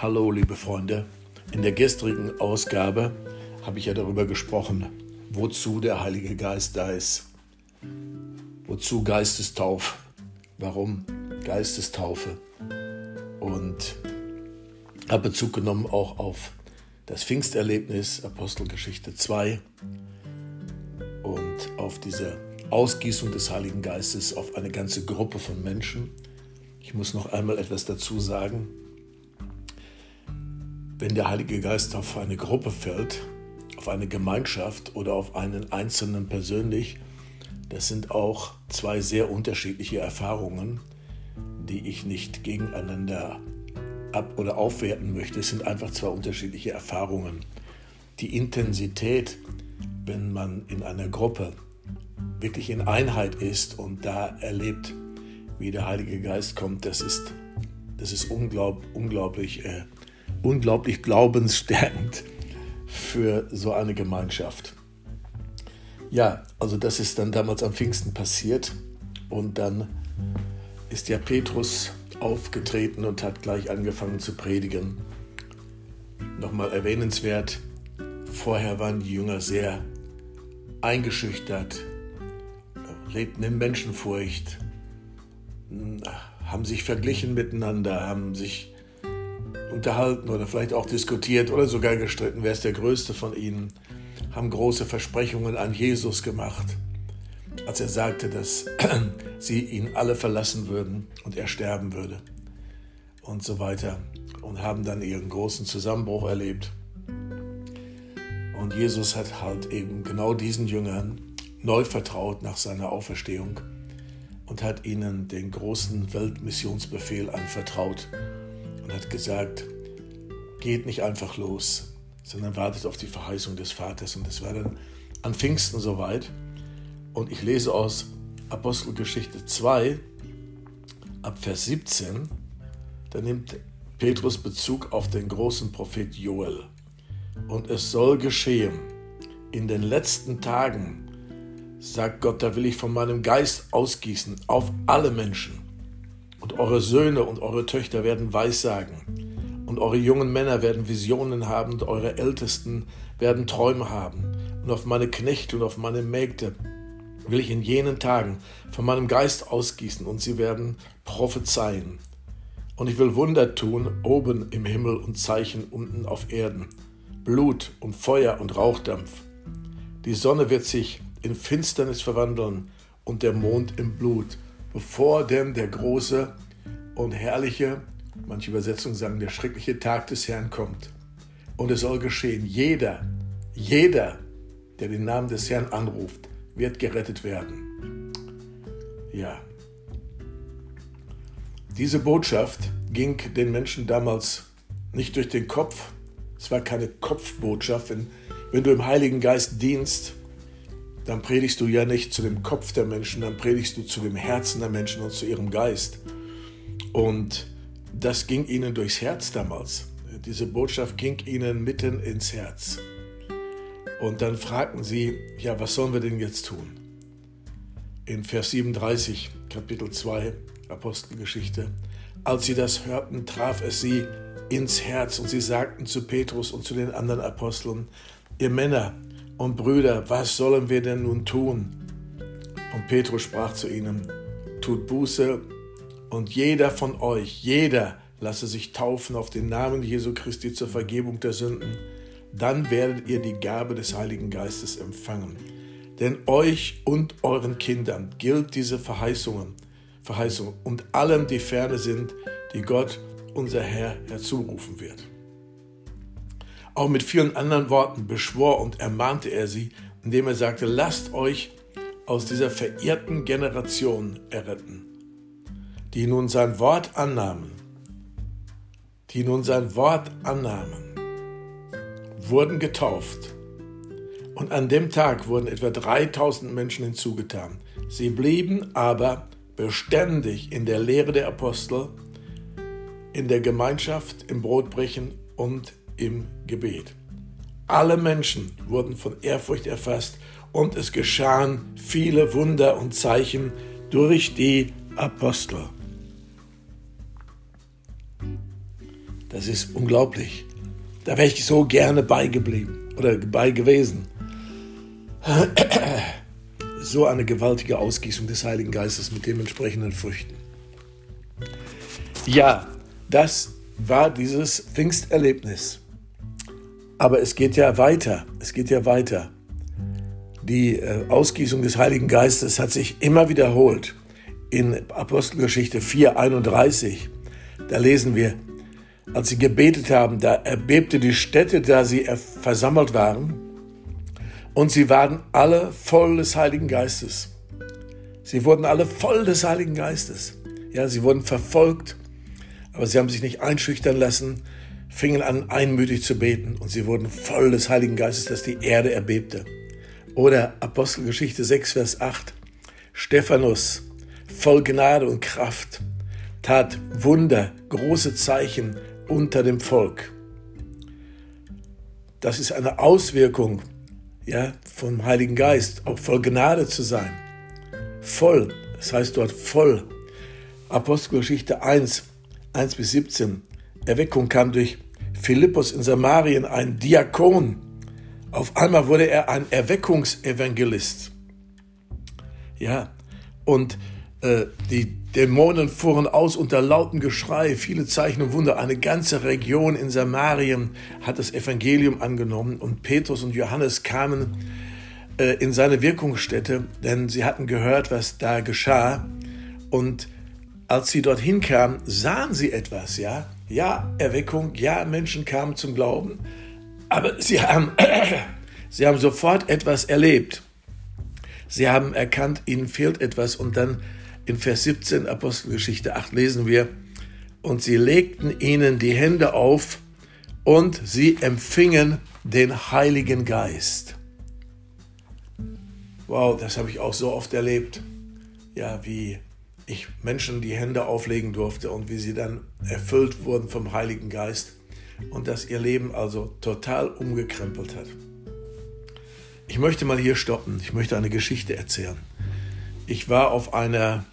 Hallo, liebe Freunde. In der gestrigen Ausgabe habe ich ja darüber gesprochen, wozu der Heilige Geist da ist. Wozu Geistestaufe? Warum Geistestaufe? Und habe Bezug genommen auch auf das Pfingsterlebnis, Apostelgeschichte 2 und auf diese Ausgießung des Heiligen Geistes auf eine ganze Gruppe von Menschen. Ich muss noch einmal etwas dazu sagen. Wenn der Heilige Geist auf eine Gruppe fällt, auf eine Gemeinschaft oder auf einen Einzelnen persönlich, das sind auch zwei sehr unterschiedliche Erfahrungen, die ich nicht gegeneinander ab- oder aufwerten möchte. Es sind einfach zwei unterschiedliche Erfahrungen. Die Intensität, wenn man in einer Gruppe wirklich in Einheit ist und da erlebt, wie der Heilige Geist kommt, das ist, das ist unglaub, unglaublich äh, unglaublich glaubensstärkend für so eine Gemeinschaft. Ja, also das ist dann damals am Pfingsten passiert und dann ist ja Petrus aufgetreten und hat gleich angefangen zu predigen. Nochmal erwähnenswert, vorher waren die Jünger sehr eingeschüchtert, lebten in Menschenfurcht, haben sich verglichen miteinander, haben sich unterhalten oder vielleicht auch diskutiert oder sogar gestritten, wer ist der Größte von ihnen, haben große Versprechungen an Jesus gemacht, als er sagte, dass sie ihn alle verlassen würden und er sterben würde und so weiter und haben dann ihren großen Zusammenbruch erlebt. Und Jesus hat halt eben genau diesen Jüngern neu vertraut nach seiner Auferstehung und hat ihnen den großen Weltmissionsbefehl anvertraut und hat gesagt, geht nicht einfach los, sondern wartet auf die Verheißung des Vaters. Und es war dann an Pfingsten soweit. Und ich lese aus Apostelgeschichte 2 ab Vers 17, da nimmt Petrus Bezug auf den großen Prophet Joel. Und es soll geschehen, in den letzten Tagen, sagt Gott, da will ich von meinem Geist ausgießen auf alle Menschen. Und eure Söhne und eure Töchter werden Weissagen. Und eure jungen Männer werden Visionen haben und eure Ältesten werden Träume haben. Und auf meine Knechte und auf meine Mägde will ich in jenen Tagen von meinem Geist ausgießen und sie werden prophezeien. Und ich will Wunder tun oben im Himmel und Zeichen unten auf Erden. Blut und Feuer und Rauchdampf. Die Sonne wird sich in Finsternis verwandeln und der Mond im Blut bevor denn der große und herrliche, manche Übersetzungen sagen, der schreckliche Tag des Herrn kommt. Und es soll geschehen, jeder, jeder, der den Namen des Herrn anruft, wird gerettet werden. Ja. Diese Botschaft ging den Menschen damals nicht durch den Kopf. Es war keine Kopfbotschaft. Wenn, wenn du im Heiligen Geist dienst, dann predigst du ja nicht zu dem Kopf der Menschen, dann predigst du zu dem Herzen der Menschen und zu ihrem Geist. Und das ging ihnen durchs Herz damals. Diese Botschaft ging ihnen mitten ins Herz. Und dann fragten sie, ja, was sollen wir denn jetzt tun? In Vers 37, Kapitel 2, Apostelgeschichte. Als sie das hörten, traf es sie ins Herz und sie sagten zu Petrus und zu den anderen Aposteln, ihr Männer, und Brüder, was sollen wir denn nun tun? Und Petrus sprach zu ihnen, tut Buße und jeder von euch, jeder lasse sich taufen auf den Namen Jesu Christi zur Vergebung der Sünden, dann werdet ihr die Gabe des Heiligen Geistes empfangen. Denn euch und euren Kindern gilt diese Verheißungen, Verheißung und allen, die ferne sind, die Gott, unser Herr, herzurufen wird. Auch mit vielen anderen Worten beschwor und ermahnte er sie, indem er sagte, lasst euch aus dieser verirrten Generation erretten, die nun sein Wort annahmen, die nun sein Wort annahmen, wurden getauft. Und an dem Tag wurden etwa 3000 Menschen hinzugetan. Sie blieben aber beständig in der Lehre der Apostel, in der Gemeinschaft, im Brotbrechen und im Gebet. Alle Menschen wurden von Ehrfurcht erfasst und es geschahen viele Wunder und Zeichen durch die Apostel. Das ist unglaublich. Da wäre ich so gerne beigeblieben oder bei gewesen. So eine gewaltige Ausgießung des Heiligen Geistes mit dementsprechenden Früchten. Ja, das war dieses Pfingsterlebnis. Aber es geht ja weiter. Es geht ja weiter. Die äh, Ausgießung des Heiligen Geistes hat sich immer wiederholt. In Apostelgeschichte 4,31, da lesen wir, als sie gebetet haben, da erbebte die Stätte, da sie versammelt waren, und sie waren alle voll des Heiligen Geistes. Sie wurden alle voll des Heiligen Geistes. Ja, sie wurden verfolgt, aber sie haben sich nicht einschüchtern lassen, fingen an, einmütig zu beten und sie wurden voll des Heiligen Geistes, dass die Erde erbebte. Oder Apostelgeschichte 6, Vers 8. Stephanus, voll Gnade und Kraft, tat Wunder, große Zeichen unter dem Volk. Das ist eine Auswirkung ja, vom Heiligen Geist, auch voll Gnade zu sein. Voll, das heißt dort voll. Apostelgeschichte 1, 1 bis 17. Erweckung kam durch Philippus in Samarien, ein Diakon. Auf einmal wurde er ein Erweckungsevangelist. Ja, und äh, die Dämonen fuhren aus unter lautem Geschrei, viele Zeichen und Wunder. Eine ganze Region in Samarien hat das Evangelium angenommen und Petrus und Johannes kamen äh, in seine Wirkungsstätte, denn sie hatten gehört, was da geschah. Und als sie dorthin kamen, sahen sie etwas, ja. Ja, Erweckung, ja, Menschen kamen zum Glauben, aber sie haben, sie haben sofort etwas erlebt. Sie haben erkannt, ihnen fehlt etwas und dann in Vers 17 Apostelgeschichte 8 lesen wir, und sie legten ihnen die Hände auf und sie empfingen den Heiligen Geist. Wow, das habe ich auch so oft erlebt. Ja, wie ich Menschen die Hände auflegen durfte und wie sie dann erfüllt wurden vom Heiligen Geist und dass ihr Leben also total umgekrempelt hat. Ich möchte mal hier stoppen. Ich möchte eine Geschichte erzählen. Ich war auf einer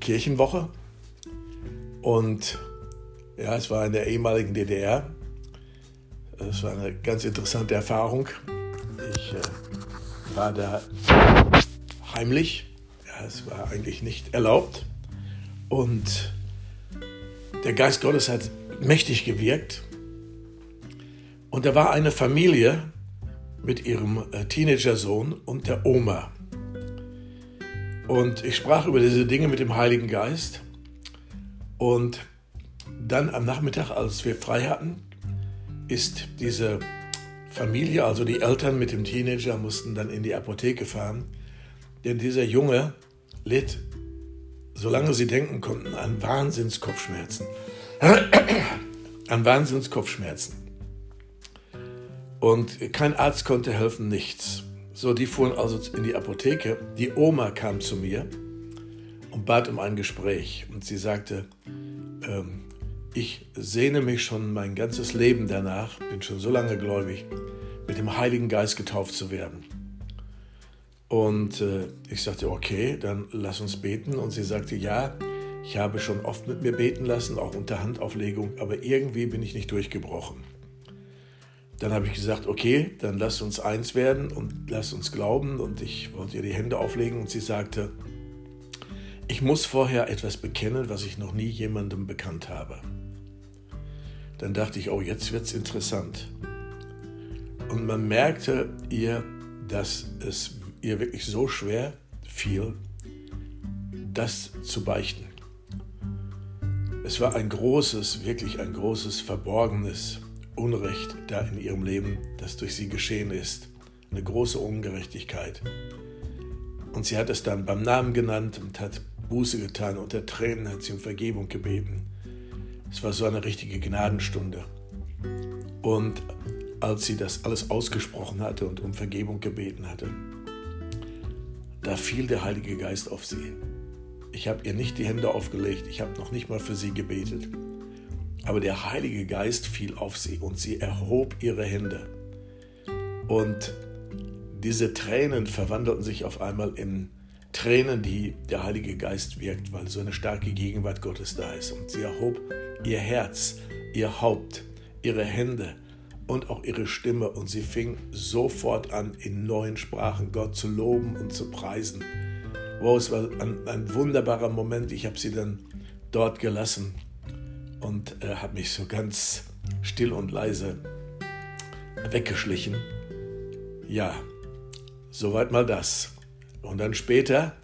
Kirchenwoche und ja, es war in der ehemaligen DDR. Es war eine ganz interessante Erfahrung. Ich äh, war da heimlich es war eigentlich nicht erlaubt. Und der Geist Gottes hat mächtig gewirkt. Und da war eine Familie mit ihrem äh, Teenager-Sohn und der Oma. Und ich sprach über diese Dinge mit dem Heiligen Geist. Und dann am Nachmittag, als wir frei hatten, ist diese Familie, also die Eltern mit dem Teenager, mussten dann in die Apotheke fahren. Denn dieser Junge litt, solange sie denken konnten, an Wahnsinnskopfschmerzen. an Wahnsinnskopfschmerzen. Und kein Arzt konnte helfen, nichts. So, die fuhren also in die Apotheke. Die Oma kam zu mir und bat um ein Gespräch. Und sie sagte, ähm, ich sehne mich schon mein ganzes Leben danach, bin schon so lange gläubig, mit dem Heiligen Geist getauft zu werden. Und äh, ich sagte, okay, dann lass uns beten. Und sie sagte, ja, ich habe schon oft mit mir beten lassen, auch unter Handauflegung, aber irgendwie bin ich nicht durchgebrochen. Dann habe ich gesagt, okay, dann lass uns eins werden und lass uns glauben. Und ich wollte ihr die Hände auflegen und sie sagte, ich muss vorher etwas bekennen, was ich noch nie jemandem bekannt habe. Dann dachte ich, oh, jetzt wird es interessant. Und man merkte ihr, dass es ihr wirklich so schwer fiel, das zu beichten. Es war ein großes, wirklich ein großes, verborgenes Unrecht da in ihrem Leben, das durch sie geschehen ist. Eine große Ungerechtigkeit. Und sie hat es dann beim Namen genannt und hat Buße getan. Unter Tränen hat sie um Vergebung gebeten. Es war so eine richtige Gnadenstunde. Und als sie das alles ausgesprochen hatte und um Vergebung gebeten hatte, da fiel der Heilige Geist auf sie. Ich habe ihr nicht die Hände aufgelegt, ich habe noch nicht mal für sie gebetet. Aber der Heilige Geist fiel auf sie und sie erhob ihre Hände. Und diese Tränen verwandelten sich auf einmal in Tränen, die der Heilige Geist wirkt, weil so eine starke Gegenwart Gottes da ist. Und sie erhob ihr Herz ihr Haupt, ihre Hände und auch ihre Stimme und sie fing sofort an, in neuen Sprachen Gott zu loben und zu preisen. Wow, es war ein, ein wunderbarer Moment. Ich habe sie dann dort gelassen und äh, habe mich so ganz still und leise weggeschlichen. Ja, soweit mal das. Und dann später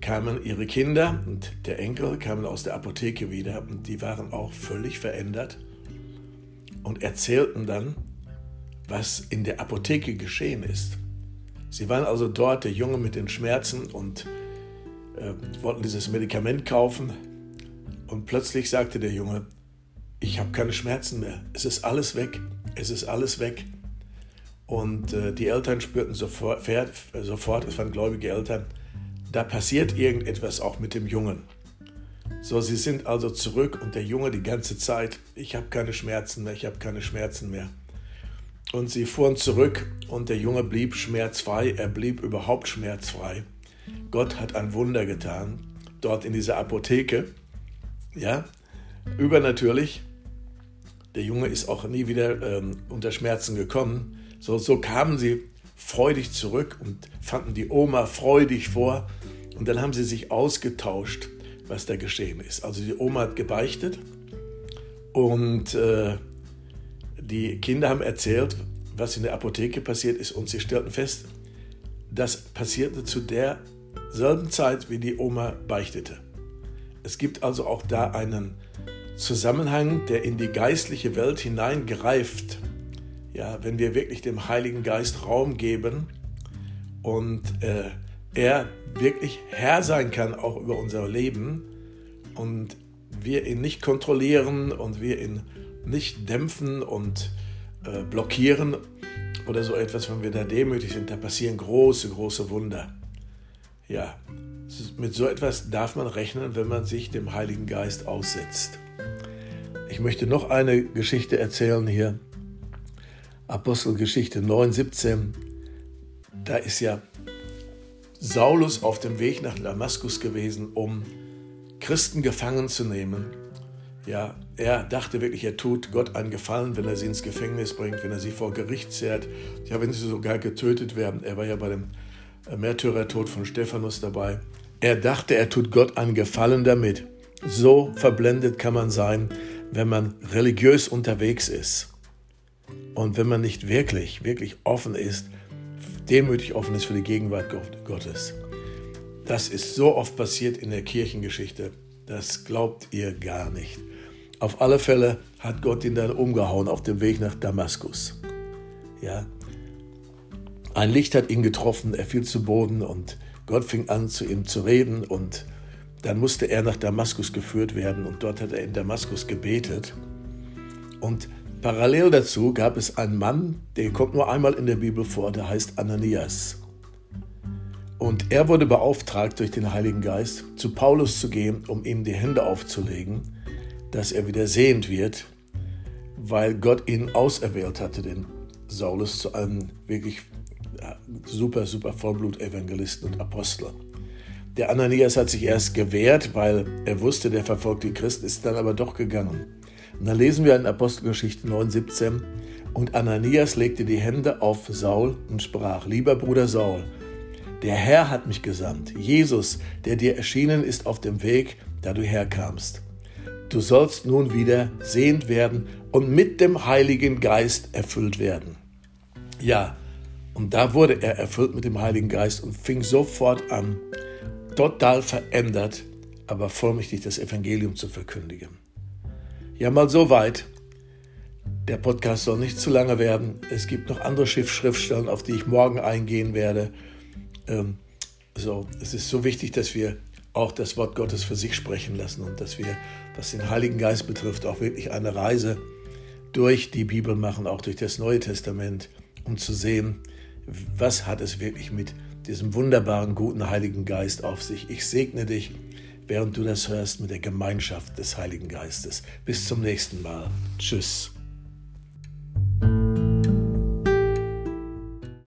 kamen ihre Kinder und der Enkel kamen aus der Apotheke wieder und die waren auch völlig verändert und erzählten dann, was in der Apotheke geschehen ist. Sie waren also dort, der Junge mit den Schmerzen und äh, wollten dieses Medikament kaufen und plötzlich sagte der Junge, ich habe keine Schmerzen mehr, es ist alles weg, es ist alles weg. Und äh, die Eltern spürten sofort, sofort, es waren gläubige Eltern, da passiert irgendetwas auch mit dem Jungen. So, sie sind also zurück und der Junge die ganze Zeit, ich habe keine Schmerzen mehr, ich habe keine Schmerzen mehr. Und sie fuhren zurück und der Junge blieb schmerzfrei, er blieb überhaupt schmerzfrei. Gott hat ein Wunder getan, dort in dieser Apotheke, ja, übernatürlich. Der Junge ist auch nie wieder ähm, unter Schmerzen gekommen. So, so kamen sie freudig zurück und fanden die Oma freudig vor. Und dann haben sie sich ausgetauscht, was da geschehen ist. Also die Oma hat gebeichtet und äh, die Kinder haben erzählt, was in der Apotheke passiert ist. Und sie stellten fest, das passierte zu derselben Zeit, wie die Oma beichtete. Es gibt also auch da einen Zusammenhang, der in die geistliche Welt hineingreift ja, wenn wir wirklich dem Heiligen Geist Raum geben und äh, er wirklich Herr sein kann auch über unser Leben und wir ihn nicht kontrollieren und wir ihn nicht dämpfen und äh, blockieren oder so etwas, wenn wir da demütig sind, da passieren große, große Wunder. Ja, mit so etwas darf man rechnen, wenn man sich dem Heiligen Geist aussetzt. Ich möchte noch eine Geschichte erzählen hier. Apostelgeschichte 9, 17, da ist ja Saulus auf dem Weg nach Damaskus gewesen, um Christen gefangen zu nehmen. Ja, er dachte wirklich, er tut Gott einen Gefallen, wenn er sie ins Gefängnis bringt, wenn er sie vor Gericht zerrt, ja, wenn sie sogar getötet werden. Er war ja bei dem Märtyrertod von Stephanus dabei. Er dachte, er tut Gott einen Gefallen damit. So verblendet kann man sein, wenn man religiös unterwegs ist. Und wenn man nicht wirklich, wirklich offen ist, demütig offen ist für die Gegenwart Gottes. Das ist so oft passiert in der Kirchengeschichte. Das glaubt ihr gar nicht. Auf alle Fälle hat Gott ihn dann umgehauen auf dem Weg nach Damaskus. Ja. Ein Licht hat ihn getroffen, er fiel zu Boden und Gott fing an, zu ihm zu reden und dann musste er nach Damaskus geführt werden und dort hat er in Damaskus gebetet. Und Parallel dazu gab es einen Mann, der kommt nur einmal in der Bibel vor, der heißt Ananias. Und er wurde beauftragt durch den Heiligen Geist, zu Paulus zu gehen, um ihm die Hände aufzulegen, dass er wieder sehend wird, weil Gott ihn auserwählt hatte, den Saulus, zu einem wirklich super, super Vollblut-Evangelisten und Apostel. Der Ananias hat sich erst gewehrt, weil er wusste, der verfolgte Christ ist dann aber doch gegangen. Und dann lesen wir in Apostelgeschichte 9,17 und Ananias legte die Hände auf Saul und sprach, lieber Bruder Saul, der Herr hat mich gesandt, Jesus, der dir erschienen ist auf dem Weg, da du herkamst. Du sollst nun wieder sehend werden und mit dem Heiligen Geist erfüllt werden. Ja, und da wurde er erfüllt mit dem Heiligen Geist und fing sofort an, total verändert, aber vollmächtig das Evangelium zu verkündigen. Ja, mal so weit. Der Podcast soll nicht zu lange werden. Es gibt noch andere Schriftstellen, auf die ich morgen eingehen werde. Ähm, so, es ist so wichtig, dass wir auch das Wort Gottes für sich sprechen lassen und dass wir, was den Heiligen Geist betrifft, auch wirklich eine Reise durch die Bibel machen, auch durch das Neue Testament, um zu sehen, was hat es wirklich mit diesem wunderbaren, guten Heiligen Geist auf sich. Ich segne dich während du das hörst mit der Gemeinschaft des Heiligen Geistes. Bis zum nächsten Mal. Tschüss.